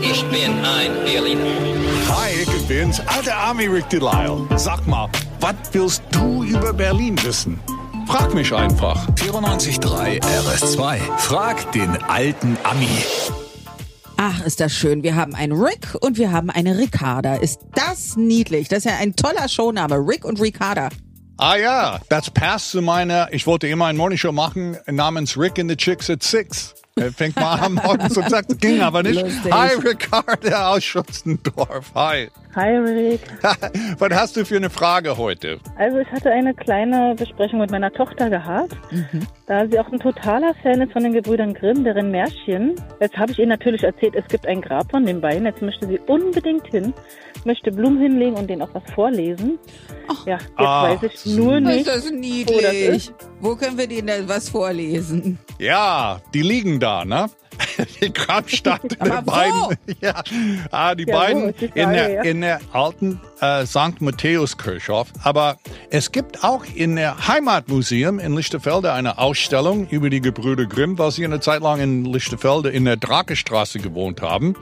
Ich bin ein Berliner. Hi, ich bin's, alter Army Rick Delisle. Sag mal, was willst du über Berlin wissen? Frag mich einfach. 94.3 RS2. Frag den alten Ami. Ach, ist das schön. Wir haben einen Rick und wir haben eine Ricarda. Ist das niedlich? Das ist ja ein toller Showname. Rick und Ricarda. Ah ja, das passt zu meiner, ich wollte immer ein Morningshow machen namens Rick and the Chicks at Six. Er fängt mal an morgens und sagt, das ging aber nicht. Lustig. Hi, Ricarda aus Schützendorf. Hi. Hi Rick. Was hast du für eine Frage heute? Also ich hatte eine kleine Besprechung mit meiner Tochter gehabt, da sie auch ein totaler Fan ist von den Gebrüdern Grimm, deren Märchen. Jetzt habe ich ihr natürlich erzählt, es gibt ein Grab von den beiden. Jetzt möchte sie unbedingt hin, möchte Blumen hinlegen und denen auch was vorlesen. Ja, jetzt Ah, weiß ich nur nicht. Ist das wo das niedlich? ist. Wo können wir denen denn was vorlesen? Ja, die liegen da, ne? Die Grabstadt der beiden. Ja, ah, die Ja, beiden die in, der, ja. in der alten äh, St. Matthäuskirchhof. Aber es gibt auch in der Heimatmuseum in Lichterfelde eine Ausstellung über die Gebrüder Grimm, weil sie eine Zeit lang in Lichterfelde in der Drakestraße gewohnt haben.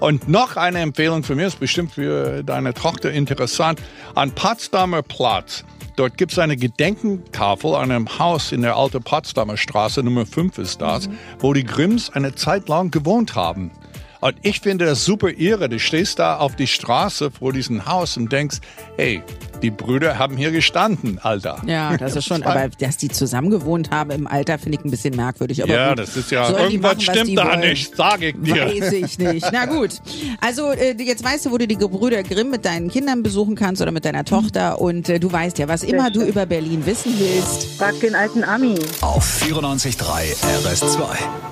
Und noch eine Empfehlung für mich, ist bestimmt für deine Tochter interessant, an Potsdamer Platz. Dort gibt es eine Gedenkentafel an einem Haus in der alten Potsdamer Straße, Nummer 5 ist das, wo die Grimms eine Zeit lang gewohnt haben. Und ich finde das super irre. Du stehst da auf die Straße vor diesem Haus und denkst, hey, die Brüder haben hier gestanden, Alter. Ja, das ist schon, aber dass die zusammen gewohnt haben im Alter, finde ich ein bisschen merkwürdig. Aber ja, gut. das ist ja, irgendwas machen, stimmt da wollen? nicht, sage ich dir. Weiß ich nicht. Na gut. Also äh, jetzt weißt du, wo du die Gebrüder Grimm mit deinen Kindern besuchen kannst oder mit deiner Tochter. Und äh, du weißt ja, was immer du über Berlin wissen willst. Frag den alten Ami. Auf 94.3 RS2.